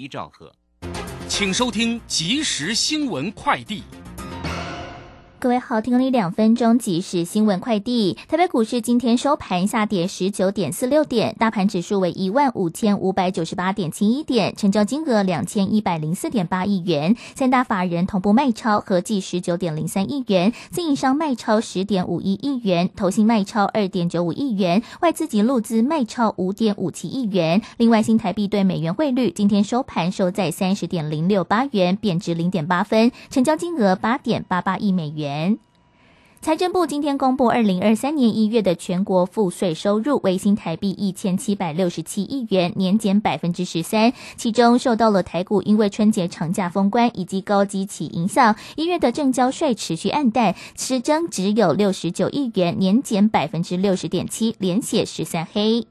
一兆赫，请收听即时新闻快递。各位好，听了两分钟即时新闻快递。台北股市今天收盘下跌十九点四六点，大盘指数为一万五千五百九十八点七一点，成交金额两千一百零四点八亿元。三大法人同步卖超，合计十九点零三亿元，自营商卖超十点五一亿元，投信卖超二点九五亿元，外资及路资卖超五点五七亿元。另外，新台币对美元汇率今天收盘收在三十点零六八元，贬值零点八分，成交金额八点八八亿美元。财政部今天公布，二零二三年一月的全国赋税收入为新台币一千七百六十七亿元，年减百分之十三。其中受到了台股因为春节长假封关以及高基期影响，一月的正交税持续暗淡，实增只有六十九亿元，年减百分之六十点七，连写十三黑。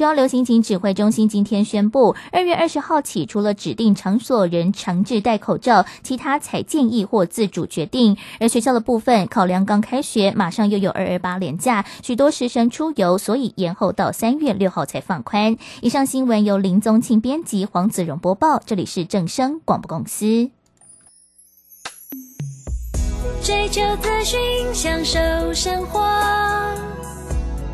中央流行情指挥中心今天宣布，二月二十号起，除了指定场所人强制戴口罩，其他采建议或自主决定。而学校的部分，考量刚开学，马上又有二二八连假，许多师生出游，所以延后到三月六号才放宽。以上新闻由林宗庆编辑，黄子荣播报。这里是正声广播公司。追求资讯，享受生活。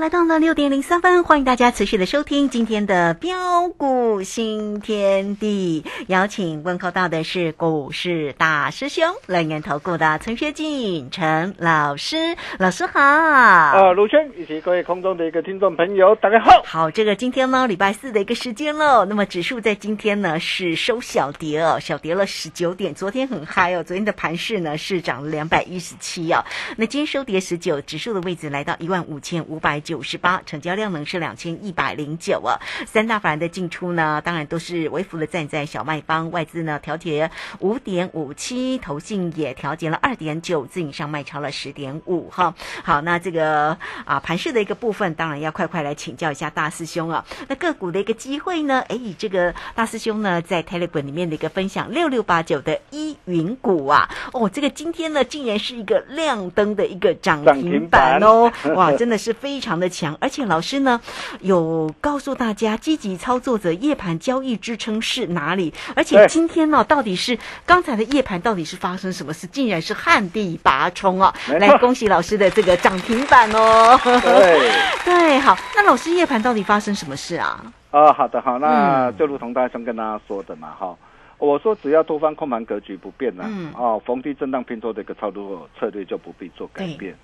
来到了六点零三分，欢迎大家持续的收听今天的标股新天地。邀请问候到的是股市大师兄，乐年投顾的陈学进陈老师，老师好。啊，卢轩以及各位空中的一个听众朋友，大家好。好，这个今天呢，礼拜四的一个时间了。那么指数在今天呢是收小跌哦，小跌了十九点。昨天很嗨哦，昨天的盘势呢是涨了两百一十七哦。那今天收跌十九，指数的位置来到一万五千五百。九十八，成交量呢是两千一百零九啊。三大法人的进出呢，当然都是微幅的站在小卖方，外资呢调节五点五七，投信也调节了二点九，自营上卖超了十点五哈。好，那这个啊盘市的一个部分，当然要快快来请教一下大师兄啊。那个股的一个机会呢？哎，这个大师兄呢在 Telegram 里面的一个分享，六六八九的依云股啊，哦，这个今天呢竟然是一个亮灯的一个涨停板哦，哇，真的是非常。的强，而且老师呢有告诉大家，积极操作者夜盘交易支撑是哪里？而且今天呢，到底是刚才的夜盘到底是发生什么事？竟然是旱地拔葱啊！来，恭喜老师的这个涨停板哦！对 对，好，那老师夜盘到底发生什么事啊？啊，好的，好，那就如同大家想跟大家说的嘛，哈，我说只要多方控盘格局不变呢，哦，逢低震荡拼多的一个操作策略就不必做改变。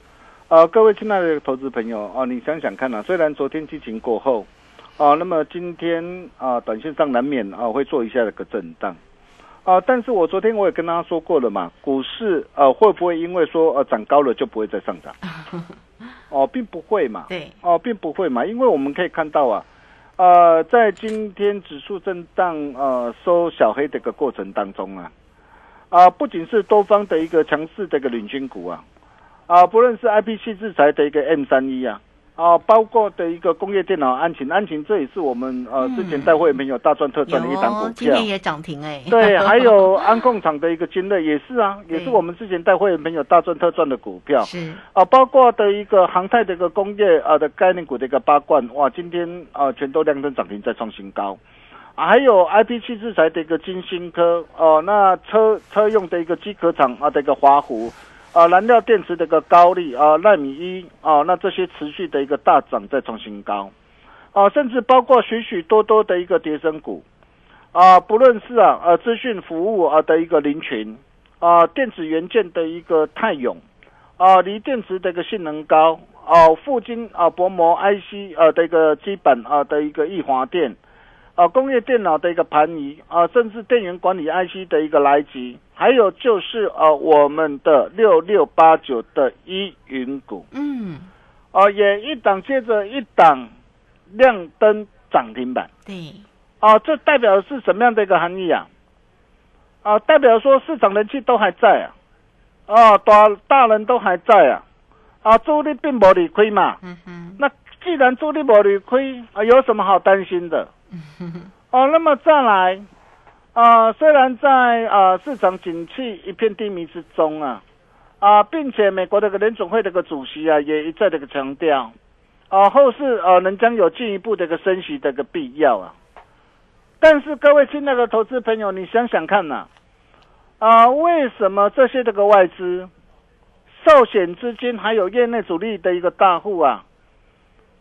呃，各位亲爱的投资朋友哦，你想想看啊，虽然昨天激情过后，啊，那么今天啊，短线上难免啊会做一下这个震荡，啊，但是我昨天我也跟大家说过了嘛，股市呃会不会因为说呃涨高了就不会再上涨？哦，并不会嘛，对，哦，并不会嘛，因为我们可以看到啊，呃，在今天指数震荡呃收小黑的一个过程当中啊，啊，不仅是多方的一个强势的一个领军股啊。啊，不论是 I P C 制裁的一个 M 三一啊，啊，包括的一个工业电脑安晴，安晴这也是我们呃之前带会员朋友大赚特赚的一档股票，今天也涨停哎。对，还有 安控厂的一个金乐也是啊，也是我们之前带会员朋友大赚特赚的股票。是啊，包括的一个航太的一个工业啊的概念股的一个八冠，哇，今天啊全都亮灯涨停再创新高。还有 I P 七制裁的一个金星科哦，那车车用的一个机壳厂啊的一个华湖。啊，燃料电池的一个高利啊，纳米一啊，那这些持续的一个大涨再创新高，啊，甚至包括许许多多的一个跌升股，啊，不论是啊呃资讯服务啊的一个林群，啊电子元件的一个泰永，啊锂电池的一个性能高，啊富晶啊薄膜 IC 啊的一个基本啊的一个易华电。啊，工业电脑的一个盘移啊，甚至电源管理 IC 的一个来集，还有就是啊，我们的六六八九的依云股，嗯，啊，也一档接着一档亮灯涨停板，对，啊，这代表是什么样的一个含义啊？啊，代表说市场人气都还在啊，啊，大大人都还在啊，啊，主力并不理亏嘛，嗯哼，那既然主力不理亏啊，有什么好担心的？哦，那么再来，啊，虽然在啊市场景气一片低迷之中啊，啊，并且美国这个联总会这个主席啊也一再的个强调，啊，后市啊仍将有进一步的一个升息的一个必要啊，但是各位亲爱的投资朋友，你想想看呐，啊，为什么这些这个外资、寿险资金还有业内主力的一个大户啊？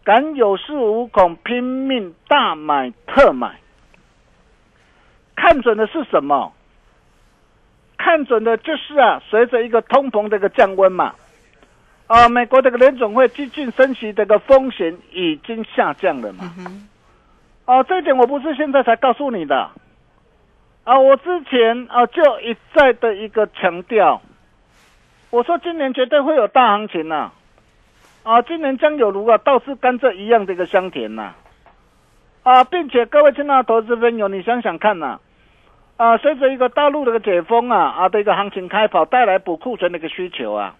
敢有恃无恐，拼命大买特买，看准的是什么？看准的就是啊，随着一个通膨的一个降温嘛，啊，美国这个联总会激进升息这个风险已经下降了嘛，啊，这一点我不是现在才告诉你的，啊，我之前啊就一再的一个强调，我说今年绝对会有大行情呐。啊，啊今年将有如啊倒是甘蔗一样的一个香甜呐，啊，并且各位亲爱的投资朋友，你想想看呐，啊，随着一个大陆的一个解封啊啊的一个行情开跑，带来补库存的一个需求啊，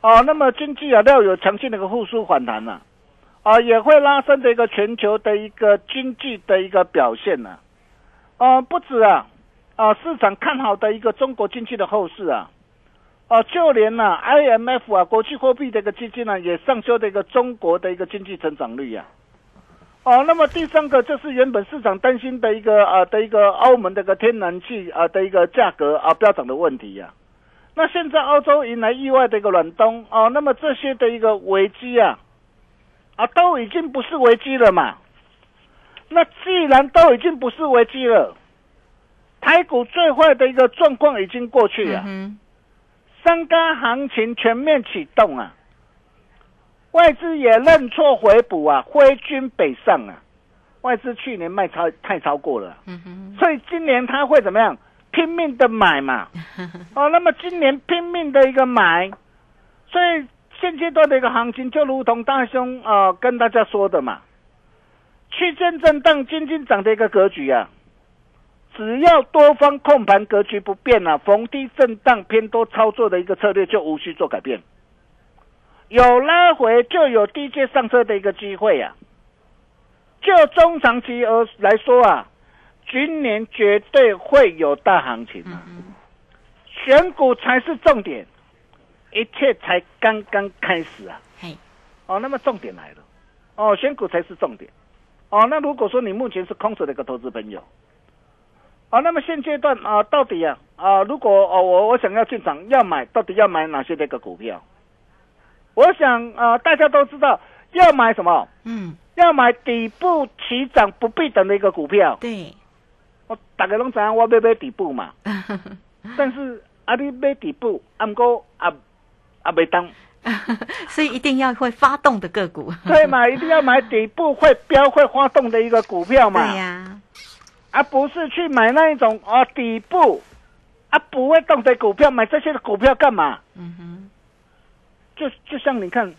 啊，那么经济啊要有强劲的一个复苏反弹呐，啊，也会拉升这个全球的一个经济的一个表现呐，啊，不止啊，啊，市场看好的一个中国经济的后市啊。啊，就连呢，IMF 啊，国际货币的一个基金呢，也上修的一个中国的一个经济成长率呀。哦，那么第三个就是原本市场担心的一个啊的一个澳门的一个天然气啊的一个价格啊飙涨的问题呀。那现在澳洲迎来意外的一个暖冬哦，那么这些的一个危机啊，啊都已经不是危机了嘛。那既然都已经不是危机了，台股最坏的一个状况已经过去了。三高行情全面启动啊！外资也认错回补啊，挥军北上啊！外资去年卖超太超过了，所以今年他会怎么样？拼命的买嘛！哦，那么今年拼命的一个买，所以现阶段的一个行情就如同大兄啊跟大家说的嘛，区间震荡、金金涨的一个格局啊。只要多方控盘格局不变啊，逢低震荡偏多操作的一个策略就无需做改变。有拉回就有低阶上车的一个机会啊。就中长期而来说啊，今年绝对会有大行情啊。选股才是重点，一切才刚刚开始啊。哦，那么重点来了。哦，选股才是重点。哦，那如果说你目前是空手的一个投资朋友。啊，那么现阶段啊，到底啊啊，如果哦我我想要进场要买，到底要买哪些那个股票？我想啊，大家都知道要买什么？嗯，要买底部起涨不必等的一个股票。对，我大概拢知影我要买底部嘛。但是啊，你买底部，阿哥啊啊没当，所以一定要会发动的个股。对嘛，一定要买底部会飙会发动的一个股票嘛。对呀。而不是去买那一种啊底部啊不会动的股票，买这些的股票干嘛？嗯哼，就就像你看，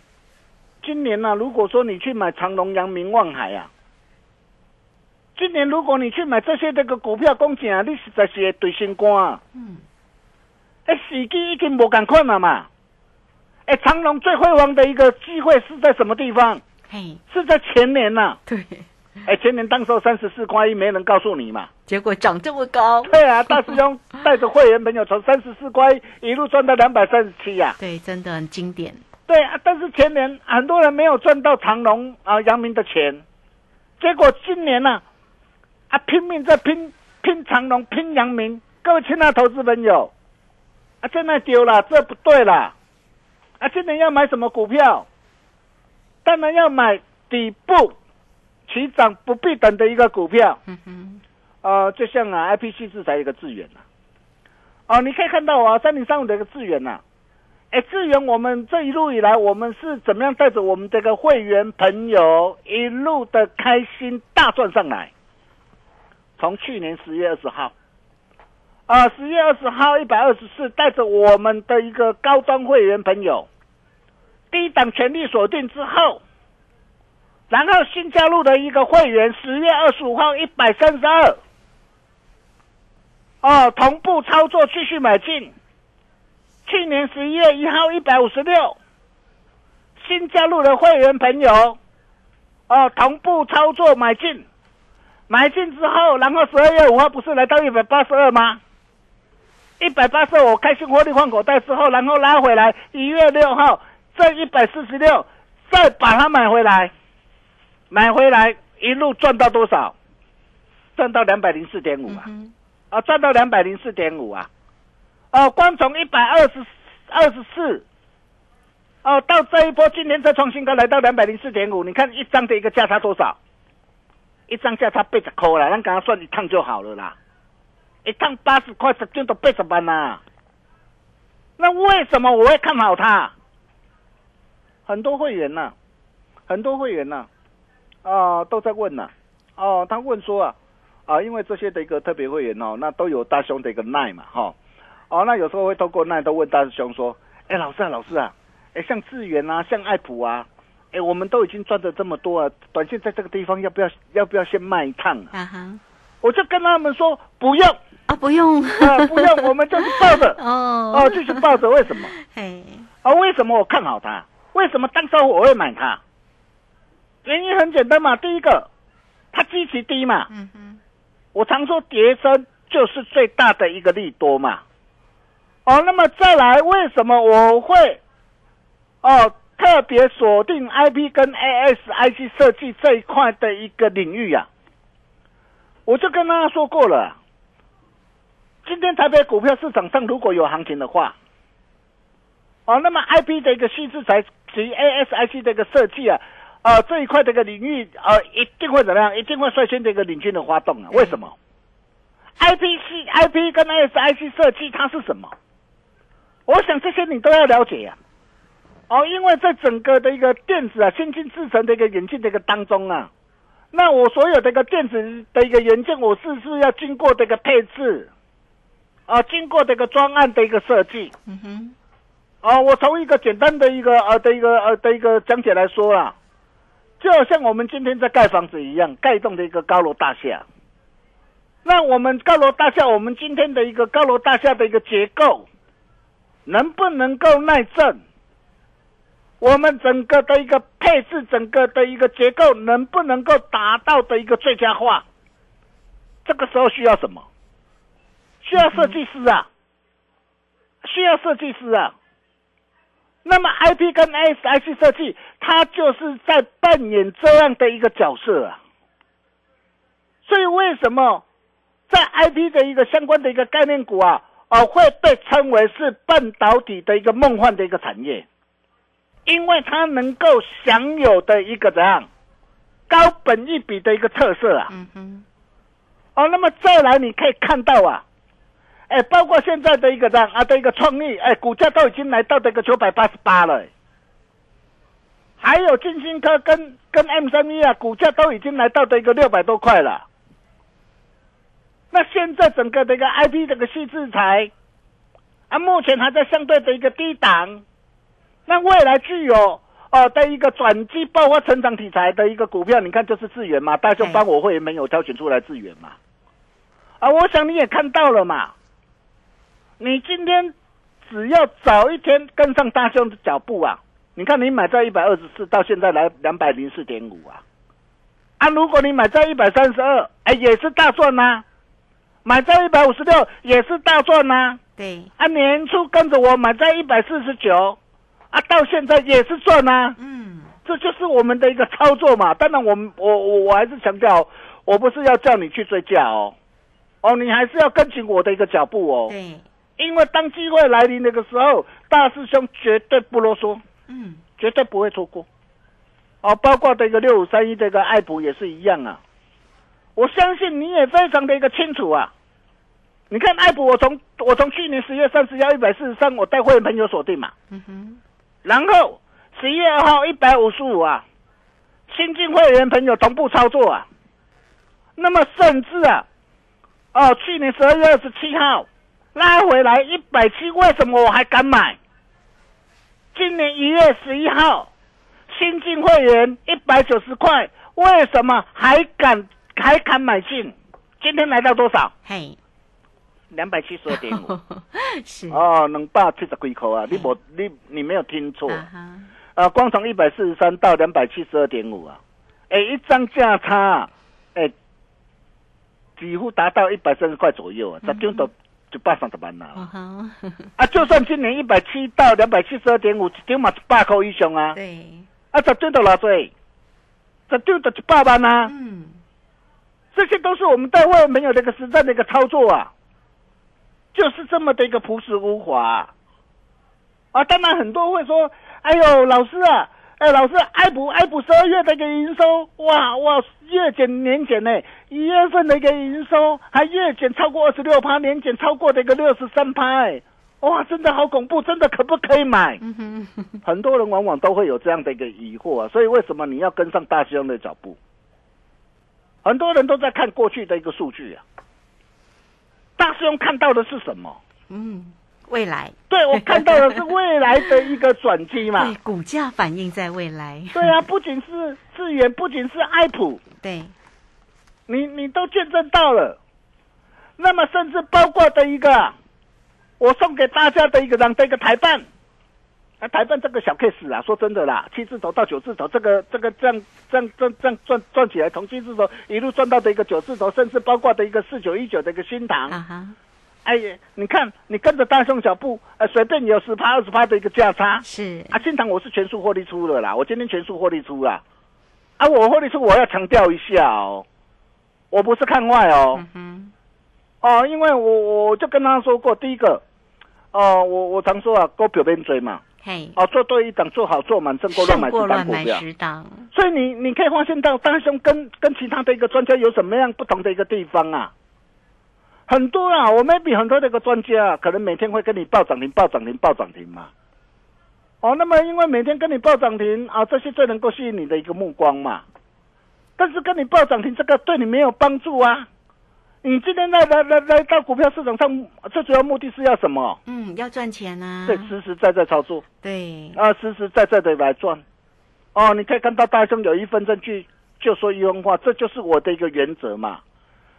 今年呢，如果说你去买长隆、阳明、望海啊，今年如果你去买这些这个股票，公啊，你实在是会对心肝啊。嗯，哎，时机已经无敢看了嘛。哎，长隆最辉煌的一个机会是在什么地方？嘿，是在前年呐、对，哎，前年当时候三十四块一，没人告诉你嘛。结果涨这么高，对啊，大师兄带着会员朋友从三十四块一路赚到两百三十七呀。对，真的很经典。对啊，但是前年很多人没有赚到长隆啊、阳明的钱，结果今年呢、啊，拼命在拼拼长隆、拼阳明。各位亲爱的投资朋友，啊，现在丢了，这不对啦。啊，今年要买什么股票？当然要买底部起涨不必等的一个股票。嗯哼，呃，就像啊，IPC 制裁一个智源呐、哦，你可以看到啊，三零三五的一个智源呐、哎，智源，我们这一路以来，我们是怎么样带着我们这个会员朋友一路的开心大赚上来？从去年十月二十号，啊，十月二十号一百二十四，带着我们的一个高端会员朋友，低档全力锁定之后，然后新加入的一个会员，十月二十五号一百三十二，哦，同步操作继续买进。去年十一月一号一百五十六，新加入的会员朋友，哦，同步操作买进，买进之后，然后十二月五号不是来到一百八十二吗？一百八十二，我开心获利换口袋之后，然后拉回来，一月六号这一百四十六，再把它买回来，买回来一路赚到多少？赚到两百零四点五啊！啊，赚到两百零四点五啊！哦，光从一百二十二十四，哦，到这一波今天再创新高，来到两百零四点五，你看一张的一个价差多少？一张价差八十块啦，咱刚刚算一趟就好了啦，一趟八十块，十斤都八十万啦。那为什么我会看好它？很多会员呐、很多会员呐、啊，都在问呐、哦，他问说啊，啊，因为这些的一个特别会员哦，那都有大兄的一个耐嘛，哈、哦，那有时候会透过耐都问大师兄说，哎，老师啊，老师啊，哎，像智源啊，像爱普啊，哎，我们都已经赚的这么多啊，短线在这个地方要不要要不要先卖一趟啊？啊哈，我就跟他们说不用啊，不用，啊，不用，我们就是抱着 哦哦，就是抱着，为什么？嘿，啊，为什么我看好它？为什么当时我会买它？原因很简单嘛，第一个，它基期低嘛，嗯哼，我常说跌升就是最大的一个利多嘛。哦，那么再来，为什么我会哦特别锁定 IP 跟 ASIC 设计这一块的一个领域呀、我就跟大家说过了，今天台北股票市场上如果有行情的话，哦，那么 IP 的一个细制材及 ASIC 的一个设计啊，呃，这一块的一个领域呃，一定会怎么样？一定会率先的一个领军的发动啊？为什么？IPC、IP 跟 ASIC 设计它是什么？我想这些你都要了解呀、哦，因为在整个的一个电子啊、先进制成的一个演进的一个当中啊，那我所有的一个电子的一个元件，我是不是要经过这个配置？啊，经过这个专案的一个设计，嗯哼，哦，我从一个简单的一个呃的一个呃的一个讲解来说啦，就好像我们今天在盖房子一样，盖栋的一个高楼大厦。那我们高楼大厦，我们今天的一个高楼大厦的一个结构，能不能够耐震？我们整个的一个配置，整个的一个结构，能不能够达到的一个最佳化？这个时候需要什么？需要设计师啊，需要设计师啊。那么 IP 跟 ASIC 设计，它就是在扮演这样的一个角色啊。所以为什么在 IP 的一个相关的一个概念股啊，哦会被称为是半导体的一个梦幻的一个产业？因为它能够享有的一个怎样高本一比的一个特色啊。嗯哼，哦，那么再来你可以看到啊，哎，包括现在的一个这样啊的一个创意，哎，股价都已经来到这个九百八十八了，哎还有金星科跟跟 M 三一啊，股价都已经来到这个六百多块了。那现在整个这个 IP 这个细制材啊，目前还在相对的一个低档，那未来具有哦的一个转机爆发成长题材的一个股票，你看就是智源嘛，大众帮我会员没有挑选出来智源嘛，啊，我想你也看到了嘛，你今天只要早一天跟上大兄的脚步啊，你看你买在一百二十四，到现在来两百零四点五啊，啊，如果你买在一百三十二，哎，也是大赚呐、买在一百五十六也是大赚呐、对，啊，年初跟着我买在一百四十九，啊，到现在也是赚呐、嗯，这就是我们的一个操作嘛。当然我，们我我我还是强调，我不是要叫你去追价哦，哦，你还是要跟紧我的一个脚步哦。对，因为当机会来临那个时候，大师兄绝对不啰嗦，嗯，绝对不会错过。哦，包括这个六五三一这个爱普也是一样啊。我相信你也非常的一个清楚啊。你看爱普，我从我从去年十月三十幺一百四十三，我带会员朋友锁定嘛。嗯哼，然后十一月二号一百五十五啊，新进会员朋友同步操作啊。那么甚至啊，哦，去年十二月二十七号拉回来一百七，为什么我还敢买？今年一月十一号新进会员一百九十块，为什么还敢还敢买进？今天来到多少？嘿，两百七十二点五。是，哦，能百七十几块啊！你没你你没有听错。啊光从一百四十三到两百七十二点五啊，哎，一张价差，哎，几乎达到一百三十块左右啊，十张都一百三十万啦、哦，啊，就算今年一百七到两百七十二点五，一张嘛一百块以上啊，对，啊，十张都偌多，十张就一百万啊，嗯，这些都是我们在外没有那个实战的一个操作啊，就是这么的一个朴实无华。啊。啊当然很多会说，哎呦，老师啊，哎，老师，爱普爱普十二月的一个营收，哇哇，月减年减呢，一月份的一个营收还月减超过二十六趴，年减超过的一个六十三趴，哎，哇，真的好恐怖，真的可不可以买？嗯，很多人往往都会有这样的一个疑惑啊，所以为什么你要跟上大师兄的脚步？很多人都在看过去的一个数据啊，大师兄看到的是什么？嗯，未来，对我看到的是未来的一个转机嘛。对，。股价反映在未来，对啊，不仅是智源，不仅是爱普，对，你你都见证到了。那么甚至包括的一个，我送给大家的一个让的一个台办，啊，台办这个小 case 啊，说真的啦，七字头到九字头，这个这个这样这样这样这样赚赚起来，从七字头一路赚到的一个九字头，甚至包括的一个四九一九的一个新塘，啊哈，哎呀，你看你跟着大众脚步，呃，随便有十趴二十趴的一个价差，是，啊，新塘我是全数获利出的啦，我今天全数获利出啦。啊，我获利出我要强调一下哦，我不是看坏哦，嗯哦，因为我我就跟他说过，第一个，哦，我我常说啊，股票边追嘛，嘿，哦，做对一档做好做满，胜过乱买十档股票。所以你你可以发现到大兄跟跟其他的一个专家有什么样不同的一个地方啊？很多啊，我 maybe 很多的一个专家啊，可能每天会跟你报涨停、报涨停、报涨停嘛。哦，那么因为每天跟你报涨停啊，这些最能够吸引你的一个目光嘛。但是跟你报涨停这个对你没有帮助啊。你今天来来来来到股票市场上，最主要目的是要什么？嗯，要赚钱啊，对，实实在在操作。对，啊，实实在在的来赚。哦，你可以看到大兄有一份证据就说一分话，这就是我的一个原则嘛。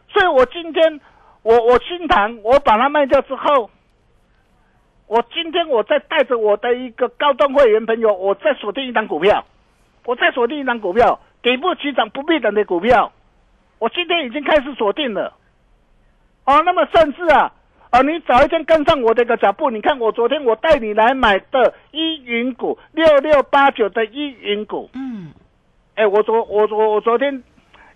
所以我今天我我新塘我把它卖掉之后，我今天我再带着我的一个高端会员朋友，我再锁定一档股票，我再锁定一档股票，底部起涨不必等的股票，我今天已经开始锁定了。哦，那么甚至啊，啊，你早一天跟上我的一个脚步，你看我昨天我带你来买的依云股六六八九的依云股，嗯，哎，我昨我我我昨天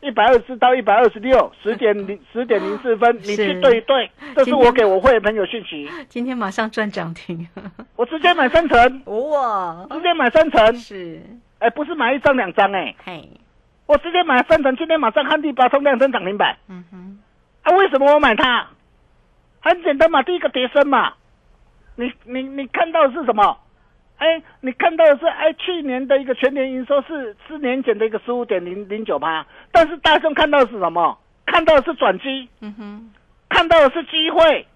一百二十到一百二十六，十点零十点零四分，你去对一对，这是我给我会员朋友讯息，今天马上赚涨停，我直接买三成，哇，直接买三成，是，哎，不是买一张两张，哎，嘿，我直接买三成，今天马上看第八冲量增涨停板。嗯哼，啊，为什么我买它？很简单嘛，第一个跌升嘛。你你你看到的是什么？哎，你看到的是哎，去年的一个全年营收是是年减的一个十五点零零九趴，但是大众看到的是什么？看到的是转机，嗯哼，看到的是机会。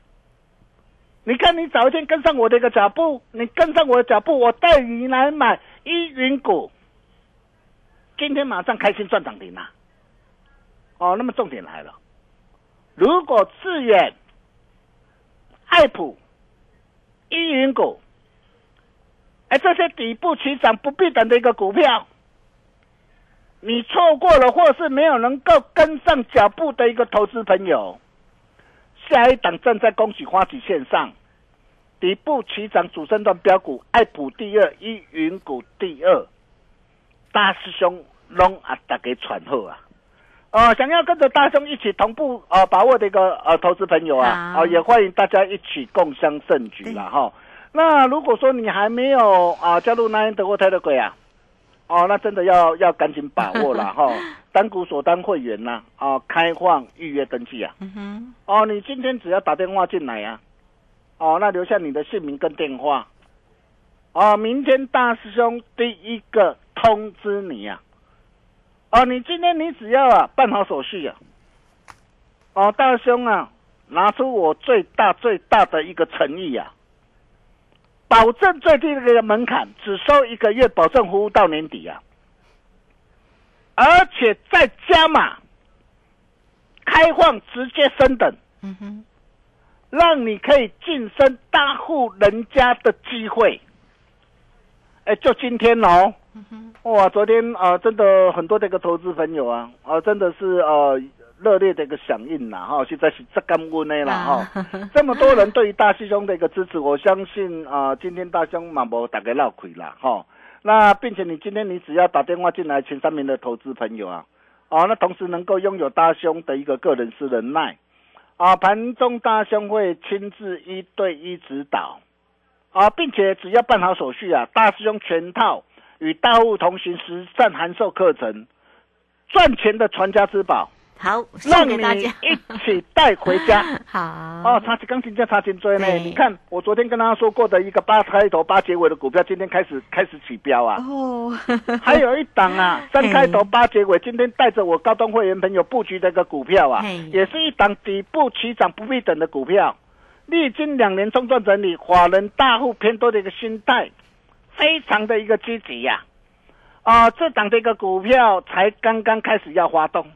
你看，你早一天跟上我的一个脚步，你跟上我的脚步，我带你来买依云股，今天马上开心赚涨停啦。哦，那么重点来了，如果致远、爱普、依云股，哎，这些底部起涨不必等的一个股票，你错过了，或是没有能够跟上脚步的一个投资朋友，下一档正在恭喜花旗线上，底部起涨主升段标股，爱普第二，一云股第二，大师兄拢啊，大家传后啊！哦，想要跟着大兄一起同步呃把握的一个呃投资朋友啊，啊也欢迎大家一起共襄盛举了哈。那如果说你还没有啊加入南安德国泰的鬼啊。哦，那真的要要赶紧把握了 哈！单股所单会员呐，啊，开放预约登记啊。嗯哼。哦，你今天只要打电话进来呀，哦，那留下你的姓名跟电话，哦，明天大师兄第一个通知你呀。哦，你今天你只要啊办好手续啊，哦，大师兄啊，拿出我最大最大的一个诚意呀。保证最低的一个门槛，只收一个月，保证服务到年底啊！而且再加码，开放直接升等，嗯哼，让你可以晋升大户人家的机会。哎，就今天哦，哇，昨天啊，真的很多这个投资朋友啊，啊，真的是呃。热烈的一个响应啦，哈，现在是这干温的啦，哈，这么多人对于大师兄的一个支持，我相信啊，今天大兄马博打给闹亏啦，哈，那并且你今天你只要打电话进来前三名的投资朋友啊，啊，那同时能够拥有大兄的一个个人私人脉，啊，盘中大兄会亲自一对一指导，啊，并且只要办好手续啊，大师兄全套与大户同行实战函授课程，赚钱的传家之宝。好，让你一起带回家。好哦，差金刚琴叫差金追呢。你看，我昨天跟大家说过的一个八开头八结尾的股票，今天开始开始起标啊。哦，还有一档啊，三开头八结尾，今天带着我高端会员朋友布局的一个股票啊，也是一档底部起涨不必等的股票。历经两年中断整理，华人大户偏多的一个心态，非常的一个积极呀。啊，这档的一个股票才刚刚开始要发动。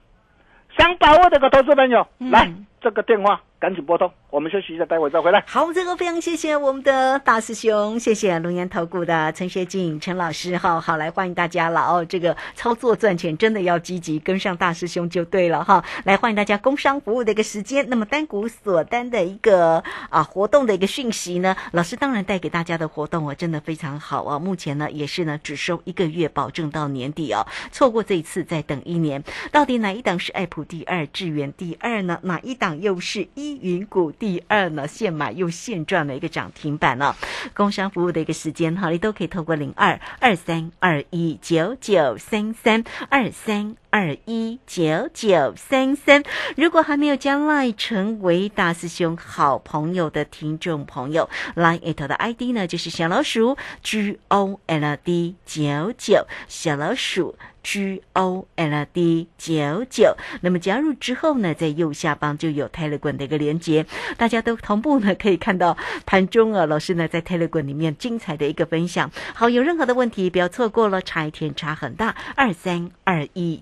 想把握这个投资朋友，来这个电话。赶紧拨通，我们休息一下，待会再回来。好，这个非常谢谢我们的大师兄，谢谢龙岩投顾的陈学静陈老师，哈，好来欢迎大家了哦。这个操作赚钱真的要积极，跟上大师兄就对了哈。来欢迎大家工商服务的一个时间，那么单股锁单的一个啊活动的一个讯息呢，老师当然带给大家的活动啊，真的非常好啊。目前呢也是呢只收一个月，保证到年底哦。错过这一次再等一年，到底哪一档是爱普第二，智源第二呢？哪一档又是一？云股第二呢，现买又现赚的一个涨停板呢。工商服务的一个时间哈，你都可以透过零二二三二一九九三三二三二一九九三三。如果还没有加赖成为大师兄好朋友的听众朋友，line it 的 ID 呢就是小老鼠 G O L D 九九小老鼠。G O L D 九九，那么加入之后呢，在右下方就有 Telegram 的一个连接，大家都同步呢可以看到盘中啊，老师呢在 Telegram 里面精彩的一个分享。好，有任何的问题不要错过了，差一天差很大，二三二一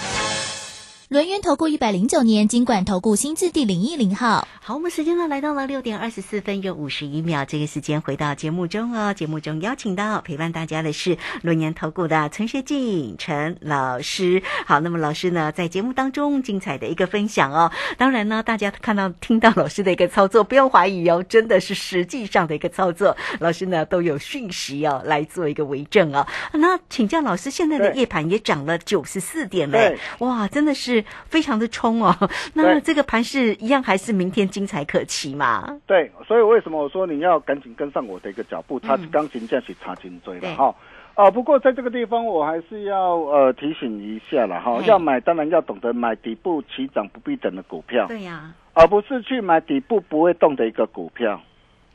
轮源投顾一百零九年金管投顾新字第零一零号。好，我们时间呢来到了六点二十四分又五十一秒，这个时间回到节目中哦。节目中邀请到陪伴大家的是轮源投顾的陈学静陈老师。好，那么老师呢在节目当中精彩的一个分享哦。当然呢，大家看到听到老师的一个操作，不用怀疑哦，真的是实际上的一个操作，老师呢都有讯息哦来做一个为证哦。那请教老师，现在的夜盘也涨了九十四点嘞，哇，真的是非常的冲哦。那这个盘是一样还是明天精彩可期嘛？对，所以为什么我说你要赶紧跟上我的一个脚步，擦钢琴这样去插颈椎了哈。啊，不过在这个地方我还是要呃提醒一下了哈，要买当然要懂得买底部起涨不必等的股票，对呀，而不是去买底部不会动的一个股票。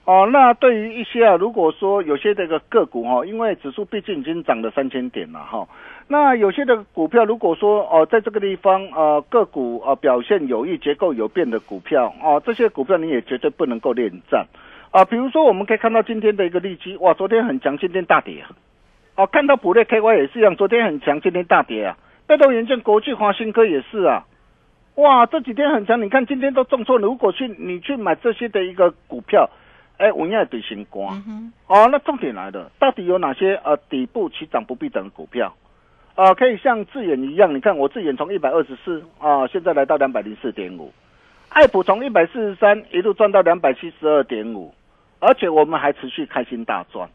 哦，那对于一些啊，如果说有些这个个股哈，因为指数毕竟已经涨了三千点了哈，那有些的股票如果说哦，在这个地方呃个股呃表现有异、结构有变的股票哦，这些股票你也绝对不能够恋战啊。比如说我们可以看到今天的一个利基，哇，昨天很强，今天大跌啊。哦，看到普瑞 KY 也是一样，昨天很强，今天大跌啊。被动元件国际华新科也是啊，哇，这几天很强，你看今天都重挫。如果去你去买这些的一个股票。哎，我要对新光哦，那重点来了，到底有哪些呃底部起涨不必等的股票？啊，可以像智远一样，你看我智远从一百二十四啊，现在来到两百零四点五，爱普从一百四十三一路赚到两百七十二点五，而且我们还持续开心大赚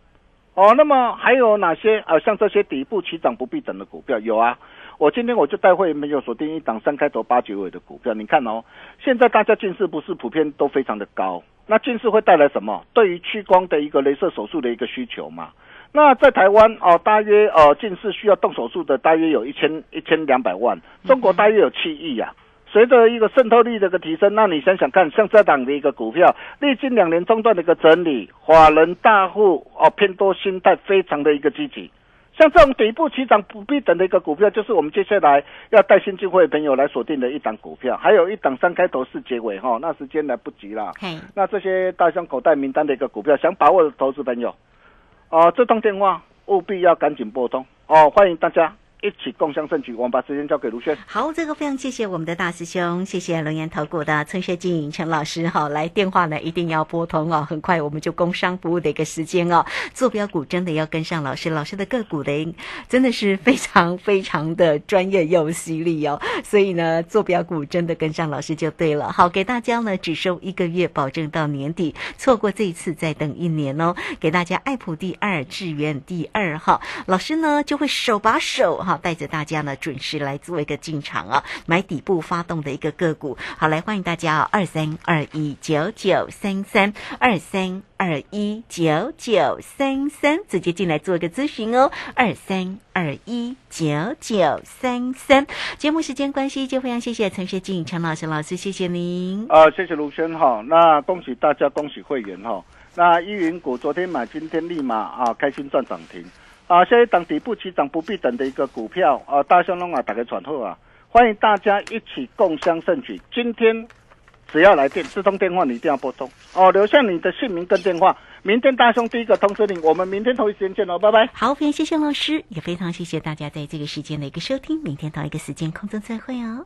哦。那么还有哪些呃像这些底部起涨不必等的股票？有啊，我今天我就带会没有锁定一档三开头八九尾的股票，你看哦，现在大家近视不是普遍都非常的高。那近视会带来什么？对于屈光的一个镭射手术的一个需求嘛？那在台湾哦，大约呃近视需要动手术的大约有一千一千两百万，中国大约有七亿呀。随着一个渗透率的一个提升，那你想想看，像这档的一个股票，历经两年中断的一个整理，华人大户哦偏多心态非常的一个积极。像这种底部起涨不必等的一个股票，就是我们接下来要带新进会朋友来锁定的一档股票，还有一档三开头四结尾哈，那时间来不及了。那这些大箱口袋名单的一个股票，想把握的投资朋友，哦，这通电话务必要赶紧拨通哦，欢迎大家。一起共襄盛举，我们把时间交给卢轩。好，这个非常谢谢我们的大师兄，谢谢龙岩投顾的陈学静陈老师。好，来电话呢一定要拨通哦，很快我们就工商服务的一个时间哦。坐标股真的要跟上老师，老师的个股的真的是非常非常的专业又犀利哦。所以呢，坐标股真的跟上老师就对了。好，给大家呢只收一个月，保证到年底。错过这一次再等一年哦。给大家爱普第二，智源第二号，老师呢就会手把手哈。好，带着大家呢，准时来做一个进场啊，买底部发动的一个个股。好，来欢迎大家啊，二三二一九九三三二三二一九九三三，直接进来做一个咨询哦，二三二一九九三三。节目时间关系，就非常谢谢陈学静陈老师老师，谢谢您。啊，谢谢卢轩哈，那恭喜大家，恭喜会员哈。那依云股昨天买，今天立马啊，开心赚涨停。啊，下一档底部起涨不必等的一个股票啊，大香龙啊，打开传后啊，欢迎大家一起共襄盛举。今天只要来电，这通电话你一定要拨通哦，留下你的姓名跟电话，明天大兄第一个通知你。我们明天同一时间见喽，拜拜。好，非常谢谢老师，也非常谢谢大家在这个时间的一个收听，明天同一个时间空中再会哦。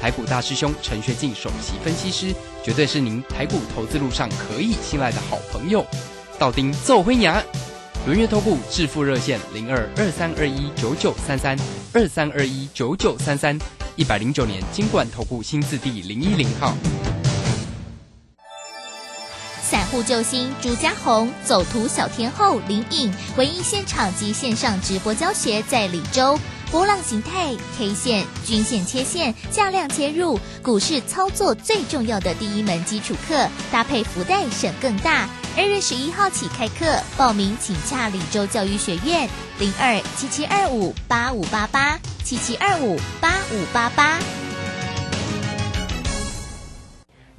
台股大师兄陈学进首席分析师，绝对是您台股投资路上可以信赖的好朋友。道丁奏辉牙，轮月投顾致富热线零二二三二一九九三三二三二一九九三三，一百零九年金管投顾新字第零一零号。散户救星朱家红，走图小天后林颖，唯一现场及线上直播教学在李州。波浪形态、K 线、均线切线、价量切入，股市操作最重要的第一门基础课，搭配福袋省更大。二月十一号起开课，报名请洽李州教育学院零二七七二五八五八八七七二五八五八八。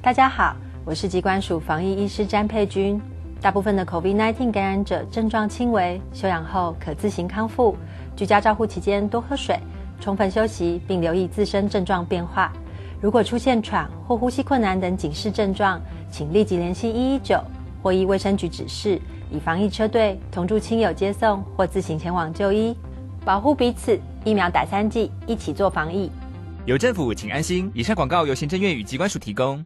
大家好，我是疾管署防疫医师詹佩君。大部分的 COVID-19 感染者症状轻微，休养后可自行康复。居家照护期间多喝水，充分休息，并留意自身症状变化。如果出现喘或呼吸困难等警示症状，请立即联系一一九或依卫生局指示，以防疫车队同住亲友接送或自行前往就医，保护彼此。疫苗打三剂，一起做防疫。有政府，请安心。以上广告由行政院与机关署提供。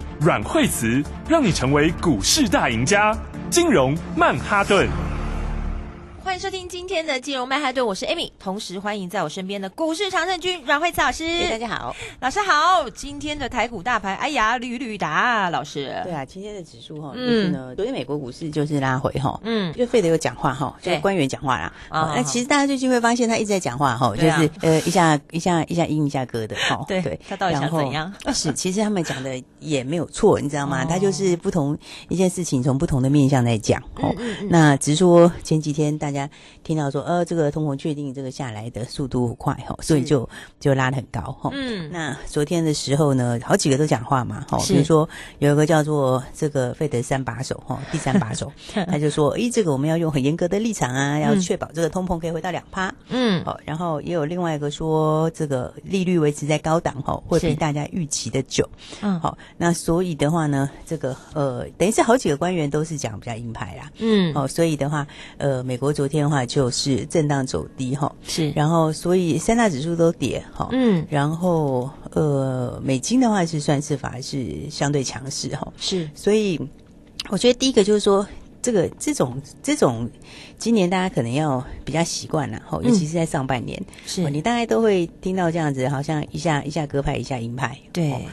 阮惠慈让你成为股市大赢家。金融曼哈顿。欢迎收听今天的金融曼哈顿，我是 Amy，同时欢迎在我身边的股市常胜军阮慧慈老师。大家好，老师好。今天的台股大盘，哎呀，屡屡达，老师。对啊，今天的指数哈，就是呢，昨天美国股市就是拉回哈，嗯，就费德有讲话哈，就是官员讲话啦。啊，那其实大家最近会发现他一直在讲话哈，就是呃一下一下一下阴一下歌的哈。对对，他到底想怎样？是，其实他们讲的也没有错，你知道吗？他就是不同一件事情，从不同的面向在讲。哦，那只是说前几天大家听到。说呃，这个通膨确定这个下来的速度快哈，所以就就拉得很高哈。嗯，那昨天的时候呢，好几个都讲话嘛，哈，比如说有一个叫做这个费德三把手哈，第三把手，他就说，诶，这个我们要用很严格的立场啊，要确保这个通膨可以回到两趴。嗯，好，然后也有另外一个说，这个利率维持在高档哈，会比大家预期的久。嗯，好，那所以的话呢，这个呃，等于是好几个官员都是讲比较硬派啦。嗯，哦，所以的话，呃，美国昨天的话就是。震荡走低哈，是，然后所以三大指数都跌哈，嗯，然后呃，美金的话是算是反而是相对强势哈，是，所以我觉得第一个就是说，这个这种这种今年大家可能要比较习惯了哈，尤其是在上半年，是。你大概都会听到这样子，好像一下一下鸽派，一下鹰派，对。